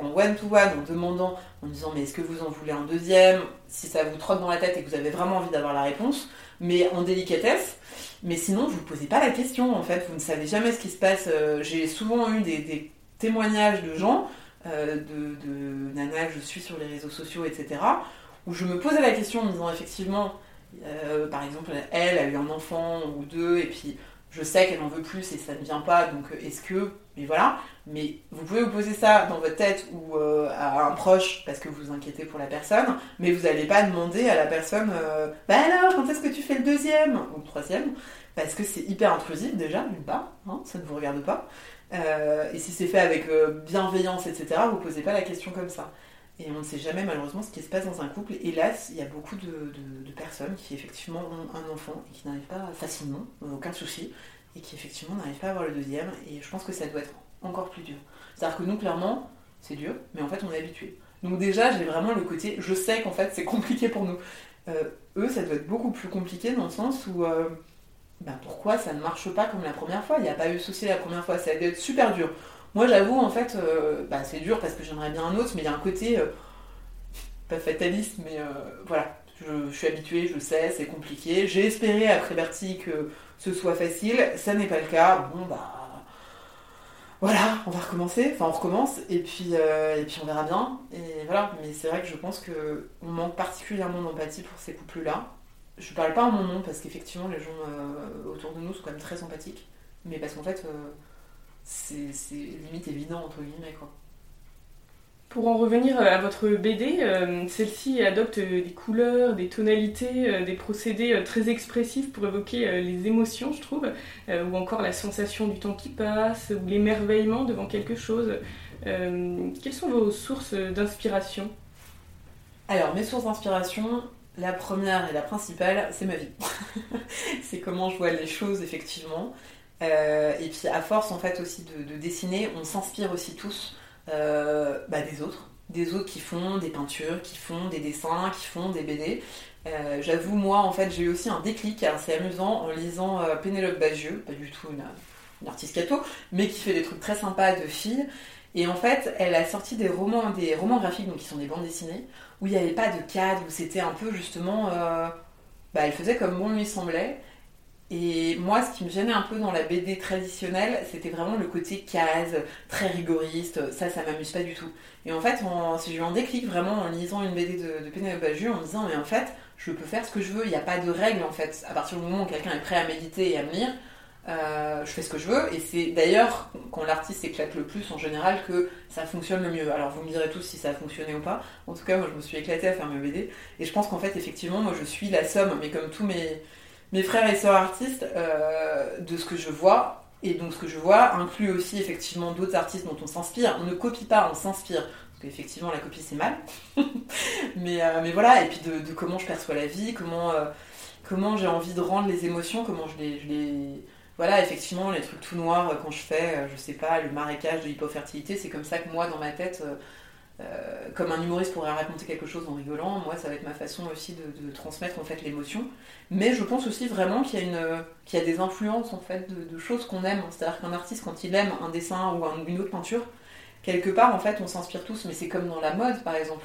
en one-to-one, en demandant, en disant mais est-ce que vous en voulez un deuxième? Si ça vous trotte dans la tête et que vous avez vraiment envie d'avoir la réponse, mais en délicatesse. Mais sinon, vous ne posez pas la question, en fait, vous ne savez jamais ce qui se passe. Euh, j'ai souvent eu des, témoignages de gens, euh, de, nanas que je suis sur les réseaux sociaux, etc., où je me posais la question en disant effectivement, euh, par exemple, elle a eu un enfant ou deux, et puis je sais qu'elle en veut plus et ça ne vient pas, donc est-ce que. Mais voilà. Mais vous pouvez vous poser ça dans votre tête ou à un proche parce que vous vous inquiétez pour la personne, mais vous n'allez pas demander à la personne Bah alors, quand est-ce que tu fais le deuxième? ou le troisième parce que c'est hyper intrusif déjà, d'une part, hein, ça ne vous regarde pas. Euh, et si c'est fait avec euh, bienveillance, etc., vous ne posez pas la question comme ça. Et on ne sait jamais malheureusement ce qui se passe dans un couple. Hélas, il y a beaucoup de, personnes qui effectivement ont un enfant et qui n'arrivent pas facilement, euh, aucun souci, et qui effectivement n'arrivent pas à avoir le deuxième. Et je pense que ça doit être encore plus dur. C'est-à-dire que nous, clairement, c'est dur, mais en fait, on est habitué. Donc déjà, j'ai vraiment le côté, je sais qu'en fait, c'est compliqué pour nous. eux, ça doit être beaucoup plus compliqué dans le sens où bah, pourquoi ça ne marche pas comme la première fois? Il n'y a pas eu de souci la première fois, ça dû être super dur. Moi j'avoue en fait, euh, bah, c'est dur parce que j'aimerais bien un autre, mais il y a un côté, euh, pas fataliste, mais euh, voilà, je, suis habituée, je sais, c'est compliqué. J'ai espéré après Bertie que ce soit facile, ça n'est pas le cas. Bon bah voilà, on va recommencer, enfin on recommence et puis, et puis on verra bien. Et voilà, mais c'est vrai que je pense qu'on manque particulièrement d'empathie pour ces couples-là je parle pas en mon nom parce qu'effectivement les gens autour de nous sont quand même très sympathiques, mais parce qu'en fait c'est limite évident entre guillemets quoi. Pour en revenir à votre BD, euh, celle-ci adopte des couleurs, des tonalités, des procédés très expressifs pour évoquer les émotions, je trouve, ou encore la sensation du temps qui passe, ou l'émerveillement devant quelque chose. quelles sont vos sources d'inspiration? Alors, mes sources d'inspiration, la première et la principale, c'est ma vie. c'est comment je vois les choses, effectivement. Euh, et puis, à force, en fait, aussi de, dessiner, on s'inspire aussi tous euh, bah, des autres. Des autres qui font des peintures, qui font des dessins, qui font des BD. Euh, j'avoue, moi, en fait, j'ai eu aussi un déclic, c'est amusant, en lisant Pénélope Bagieux, pas du tout une, artiste cato, mais qui fait des trucs très sympas de filles. Et en fait, elle a sorti des romans, des romans graphiques, donc qui sont des bandes dessinées, où il n'y avait pas de cadre, où c'était un peu justement. Bah, elle faisait comme bon lui semblait. Et moi, ce qui me gênait un peu dans la BD traditionnelle, c'était vraiment le côté case, très rigoriste. Ça, ça m'amuse pas du tout. Et en fait, j'ai eu un déclic vraiment en lisant une BD de, de Pénélope en me disant, mais en fait, je peux faire ce que je veux, il n'y a pas de règles en fait. À partir du moment où quelqu'un est prêt à méditer et à me lire, euh, je fais ce que je veux et c'est d'ailleurs quand l'artiste éclate le plus en général que ça fonctionne le mieux. Alors vous me direz tous si ça a fonctionné ou pas. En tout cas moi je me suis éclatée à faire mes BD et je pense qu'en fait effectivement moi je suis la somme mais comme tous mes, mes frères et sœurs artistes euh, de ce que je vois et donc ce que je vois inclut aussi effectivement d'autres artistes dont on s'inspire. On ne copie pas, on s'inspire. Parce qu'effectivement la copie c'est mal. mais, euh, mais voilà et puis de, comment je perçois la vie, comment, comment j'ai envie de rendre les émotions, comment je les voilà, effectivement, les trucs tout noirs, euh, quand je fais, euh, je sais pas, le marécage de l'hypofertilité, c'est comme ça que moi, dans ma tête, euh, comme un humoriste pourrait raconter quelque chose en rigolant, moi, ça va être ma façon aussi de, transmettre en fait l'émotion. Mais je pense aussi vraiment qu'il y a, des influences en fait de, choses qu'on aime. C'est-à-dire qu'un artiste, quand il aime un dessin ou une autre peinture, quelque part, en fait, on s'inspire tous. Mais c'est comme dans la mode, par exemple.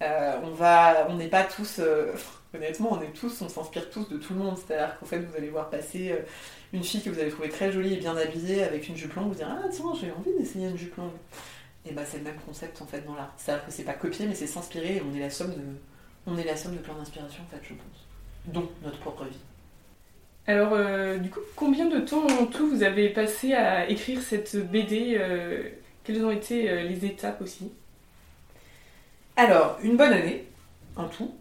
on va, on n'est pas tous, honnêtement, on est tous, on s'inspire tous de tout le monde. C'est-à-dire qu'en fait, vous allez voir passer une fille que vous allez trouver très jolie et bien habillée avec une jupe longue, vous direz Ah, tiens, j'ai envie d'essayer une jupe longue. Et bah, c'est le même concept en fait dans l'art. C'est-à-dire que c'est pas copier, mais c'est s'inspirer et on est la somme de, on est la somme de plein d'inspirations en fait, je pense. Dont notre propre vie. Alors, euh, du coup, combien de temps en tout vous avez passé à écrire cette BD euh, Quelles ont été euh, les étapes aussi? Alors, une bonne année, en tout.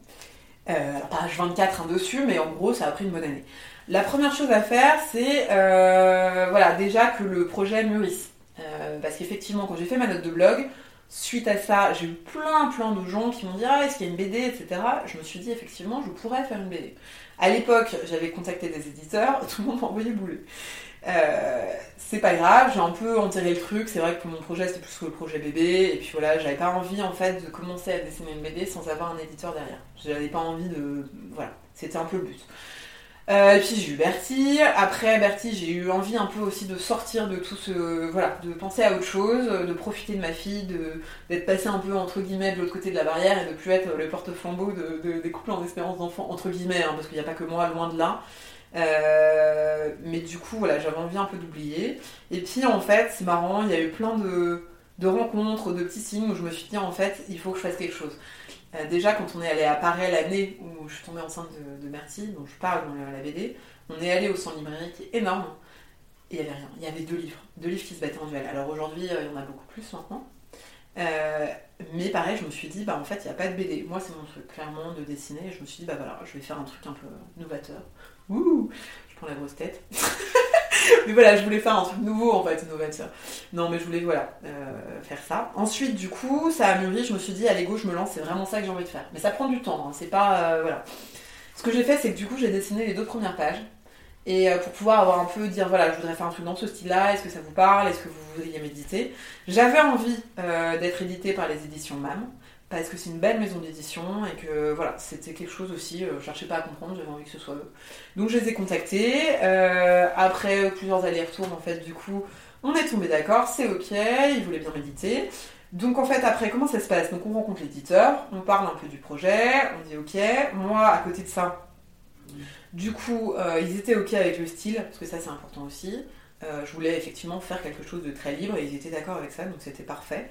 alors, pas H24 hein, dessus, mais en gros, ça a pris une bonne année. La première chose à faire, c'est voilà, déjà que le projet mûrisse. Euh, parce qu'effectivement, quand j'ai fait ma note de blog, suite à ça, j'ai eu plein plein de gens qui m'ont dit Ah, est-ce qu'il y a une BD, etc. Je me suis dit effectivement, je pourrais faire une BD. À l'époque, j'avais contacté des éditeurs, tout le monde m'a envoyé bouler. Euh, c'est pas grave, j'ai un peu enterré le truc. C'est vrai que mon projet c'était plus que le projet bébé, et puis voilà, j'avais pas envie en fait de commencer à dessiner une BD sans avoir un éditeur derrière. J'avais pas envie de. Voilà, c'était un peu le but. Euh, et puis j'ai eu Bertie. Après Bertie, j'ai eu envie un peu aussi de sortir de tout ce. Voilà, de penser à autre chose, de profiter de ma fille, d'être passé un peu entre guillemets de l'autre côté de la barrière et de plus être le porte-flambeau de, des couples en espérance d'enfants, entre guillemets, hein, parce qu'il n'y a pas que moi, loin de là. Euh, mais du coup, voilà, j'avais envie un peu d'oublier. Et puis en fait, c'est marrant, il y a eu plein de, de rencontres, de petits signes où je me suis dit en fait, il faut que je fasse quelque chose. Euh, déjà, quand on est allé à Paris l'année où je suis tombée enceinte de, de dont je parle dans la BD, on est allé au centre librairie qui est énorme. Et il n'y avait rien. Il y avait deux livres. Deux livres qui se battaient en duel. Alors aujourd'hui, euh, il y en a beaucoup plus maintenant. Euh, mais pareil, je me suis dit, bah en fait, il n'y a pas de BD. Moi, c'est mon truc, clairement, de dessiner. Et je me suis dit, bah voilà, je vais faire un truc un peu novateur. Prends la grosse tête. mais voilà, je voulais faire un truc nouveau en fait, novateur. Non, mais je voulais voilà euh, faire ça. Ensuite, du coup, ça a mûri. Je me suis dit, allez go, je me lance. C'est vraiment ça que j'ai envie de faire. Mais ça prend du temps. Hein, c'est pas euh, voilà. Ce que j'ai fait, c'est que du coup, j'ai dessiné les deux premières pages. Et euh, pour pouvoir avoir un peu dire voilà, je voudrais faire un truc dans ce style-là. Est-ce que ça vous parle Est-ce que vous voudriez méditer? J'avais envie d'être édité par les éditions MAM parce que c'est une belle maison d'édition et que voilà, c'était quelque chose aussi, euh, je cherchais pas à comprendre, j'avais envie que ce soit eux. Donc je les ai contactés, euh, après plusieurs allers-retours en fait du coup, on est tombé d'accord, c'est ok, ils voulaient bien méditer. Donc en fait après comment ça se passe? Donc on rencontre l'éditeur, on parle un peu du projet, on dit ok, moi à côté de ça, du coup euh, ils étaient ok avec le style, parce que ça c'est important aussi. je voulais effectivement faire quelque chose de très libre et ils étaient d'accord avec ça, donc c'était parfait.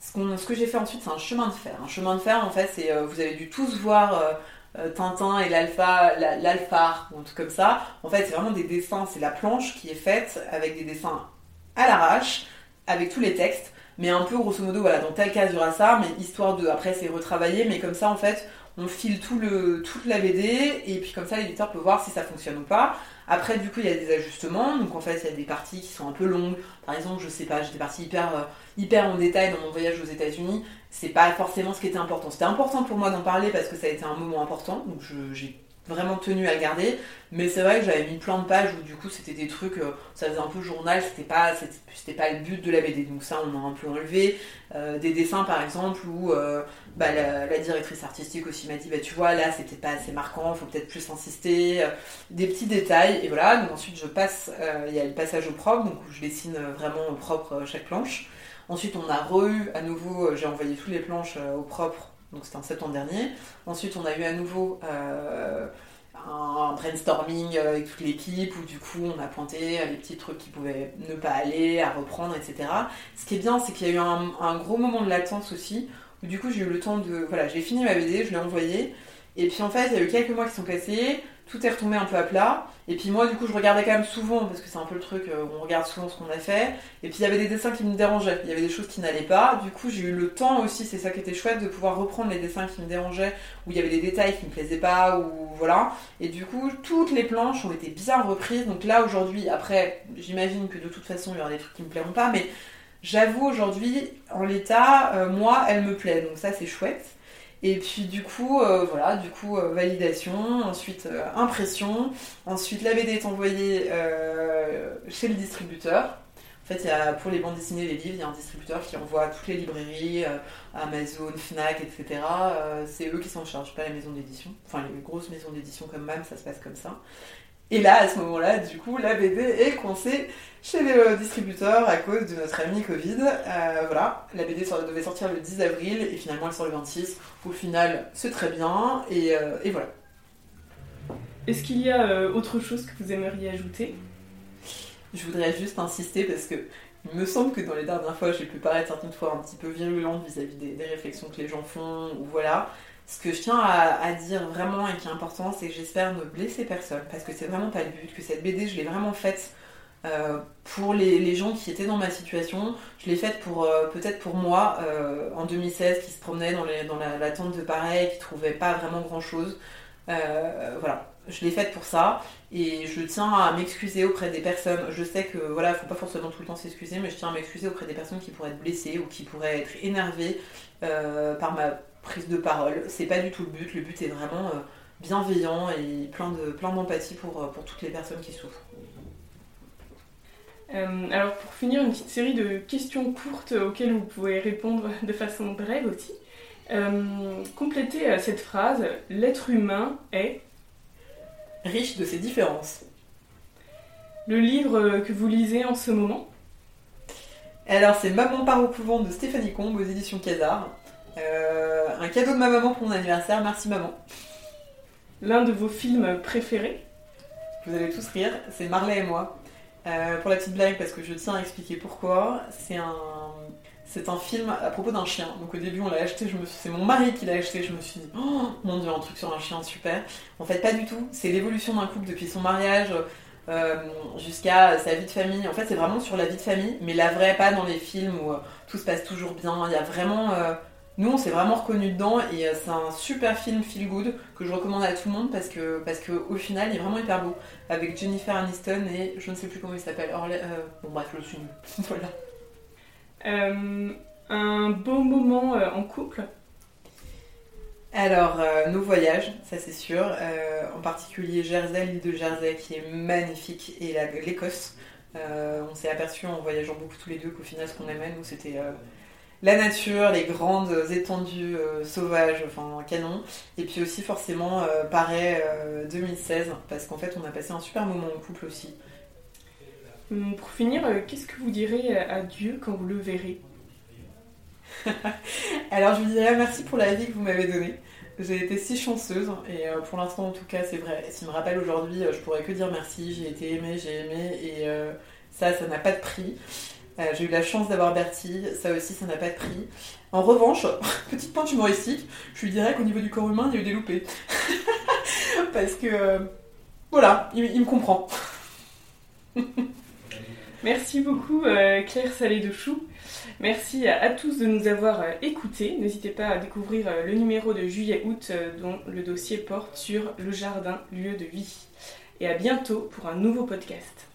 Ce, que j'ai fait ensuite, c'est un chemin de fer. Un chemin de fer, en fait, c'est euh, vous avez dû tous voir euh, euh, Tintin et l'alpha, l'alphar ou un truc comme ça. En fait, c'est vraiment des dessins. C'est la planche qui est faite avec des dessins à l'arrache, avec tous les textes. Mais un peu grosso modo, voilà, dans tel cas, il y aura ça, mais histoire de. Après, c'est retravaillé, mais comme ça, en fait, on file tout le, toute la BD, et puis comme ça, l'éditeur peut voir si ça fonctionne ou pas. Après, du coup, il y a des ajustements. Donc, en fait, il y a des parties qui sont un peu longues. Par exemple, je sais pas, j'étais partie hyper, euh, hyper en détail dans mon voyage aux États-Unis. C'est pas forcément ce qui était important. C'était important pour moi d'en parler parce que ça a été un moment important. Donc, j'ai vraiment tenu à garder. Mais c'est vrai que j'avais mis plein de pages où du coup c'était des trucs, euh, ça faisait un peu journal, c'était pas, c'était pas le but de la BD. Donc ça on a un peu enlevé. Euh, des dessins par exemple où euh, bah, la, directrice artistique aussi m'a dit bah tu vois là c'était pas assez marquant, faut peut-être plus insister. des petits détails et voilà. Donc ensuite je passe, il y a le passage au propre, donc je dessine vraiment au propre chaque planche. Ensuite on a re à nouveau, j'ai envoyé toutes les planches au propre donc c'était en septembre dernier. Ensuite, on a eu à nouveau euh, un brainstorming avec toute l'équipe où du coup on a pointé les petits trucs qui pouvaient ne pas aller, à reprendre, etc. Ce qui est bien, c'est qu'il y a eu un, un, gros moment de latence aussi où du coup j'ai eu le temps de. Voilà, j'ai fini ma BD, je l'ai envoyée. Et puis en fait, il y a eu quelques mois qui sont passés tout est retombé un peu à plat. Et puis moi, du coup, je regardais quand même souvent, parce que c'est un peu le truc, euh, on regarde souvent ce qu'on a fait. Et puis il y avait des dessins qui me dérangeaient, il y avait des choses qui n'allaient pas. Du coup, j'ai eu le temps aussi, c'est ça qui était chouette, de pouvoir reprendre les dessins qui me dérangeaient, où il y avait des détails qui me plaisaient pas, ou voilà. Et du coup, toutes les planches ont été bien reprises. Donc là, aujourd'hui, après, j'imagine que de toute façon, il y aura des trucs qui me plairont pas, mais j'avoue aujourd'hui, en l'état, euh, moi, elle me plaît. Donc ça, c'est chouette. Et puis du coup, euh, voilà, du coup, euh, validation, ensuite euh, impression, ensuite la BD est envoyée chez le distributeur. En fait, y a, pour les bandes dessinées les livres, il y a un distributeur qui envoie à toutes les librairies, Amazon, Fnac, etc. c'est eux qui s'en chargent, pas la maison d'édition. Enfin, les grosses maisons d'édition comme MAM, ça se passe comme ça. Et là, à ce moment-là, du coup, la BD est coincée chez le distributeur à cause de notre ami Covid. Euh, voilà, la BD devait sortir le 10 avril et finalement elle sort le 26. Au final, c'est très bien et, euh, voilà. Est-ce qu'il y a euh, autre chose que vous aimeriez ajouter? Je voudrais juste insister parce que il me semble que dans les dernières fois, j'ai pu paraître certaines fois un petit peu virulente vis-à-vis des, des, réflexions que les gens font ou voilà. Ce que je tiens à, dire vraiment et qui est important, c'est que j'espère ne blesser personne, parce que c'est vraiment pas le but, que cette BD, je l'ai vraiment faite euh, pour les, gens qui étaient dans ma situation. Je l'ai faite pour euh, peut-être pour moi euh, en 2016 qui se promenait dans, la, tente de pareil, qui trouvait pas vraiment grand chose. voilà, je l'ai faite pour ça et je tiens à m'excuser auprès des personnes. Je sais que voilà, faut pas forcément tout le temps s'excuser, mais je tiens à m'excuser auprès des personnes qui pourraient être blessées ou qui pourraient être énervées par ma prise de parole. C'est pas du tout le but. Le but est vraiment euh, bienveillant et plein de plein d'empathie pour, euh, pour toutes les personnes qui souffrent. Euh, alors pour finir, une petite série de questions courtes auxquelles vous pouvez répondre de façon brève aussi. complétez cette phrase, l'être humain est riche de ses différences. Le livre que vous lisez en ce moment? Alors c'est Maman part au couvent de Stéphanie Combe aux éditions Casar. Euh, un cadeau de ma maman pour mon anniversaire, merci maman. L'un de vos films préférés? Vous allez tous rire, c'est Marley et moi. Euh, pour la petite blague, parce que je tiens à expliquer pourquoi, c'est un, c'est un film à propos d'un chien. Donc au début on l'a acheté, je me c'est mon mari qui l'a acheté, je me suis dit oh mon dieu un truc sur un chien super. En fait pas du tout, c'est l'évolution d'un couple depuis son mariage euh, jusqu'à sa vie de famille. En fait c'est vraiment sur la vie de famille, mais la vraie, pas dans les films où tout se passe toujours bien. Il y a vraiment nous, on s'est vraiment reconnu dedans et euh, c'est un super film feel good que je recommande à tout le monde parce que parce que au final, il est vraiment hyper beau avec Jennifer Aniston et je ne sais plus comment il s'appelle. Euh, bon bref, le film. voilà. Euh, un beau moment en couple? Alors, nos voyages, ça c'est sûr. en particulier Jersey, l'île de Jersey qui est magnifique et l'Écosse. on s'est aperçu en voyageant beaucoup tous les deux qu'au final, ce qu'on aimait, nous, c'était la nature, les grandes étendues euh, sauvages, enfin canon. Et puis aussi forcément euh, pareil 2016, euh, parce qu'en fait on a passé un super moment en couple aussi. Hum, pour finir, qu'est-ce que vous direz à Dieu quand vous le verrez Alors je lui dirais merci pour la vie que vous m'avez donnée. J'ai été si chanceuse et pour l'instant en tout cas c'est vrai. S'il me rappelle aujourd'hui, je pourrais que dire merci, j'ai été aimée, j'ai aimé et ça, ça n'a pas de prix. Euh, j'ai eu la chance d'avoir Bertie, ça aussi, ça n'a pas de prix. En revanche, petite pointe humoristique, je lui dirais qu'au niveau du corps humain, il y a eu des loupés. Parce que, euh, voilà, il, me comprend. Merci beaucoup euh, Claire Salé de Chou. Merci à, tous de nous avoir écoutés. N'hésitez pas à découvrir le numéro de juillet-août dont le dossier porte sur le jardin, lieu de vie. Et à bientôt pour un nouveau podcast.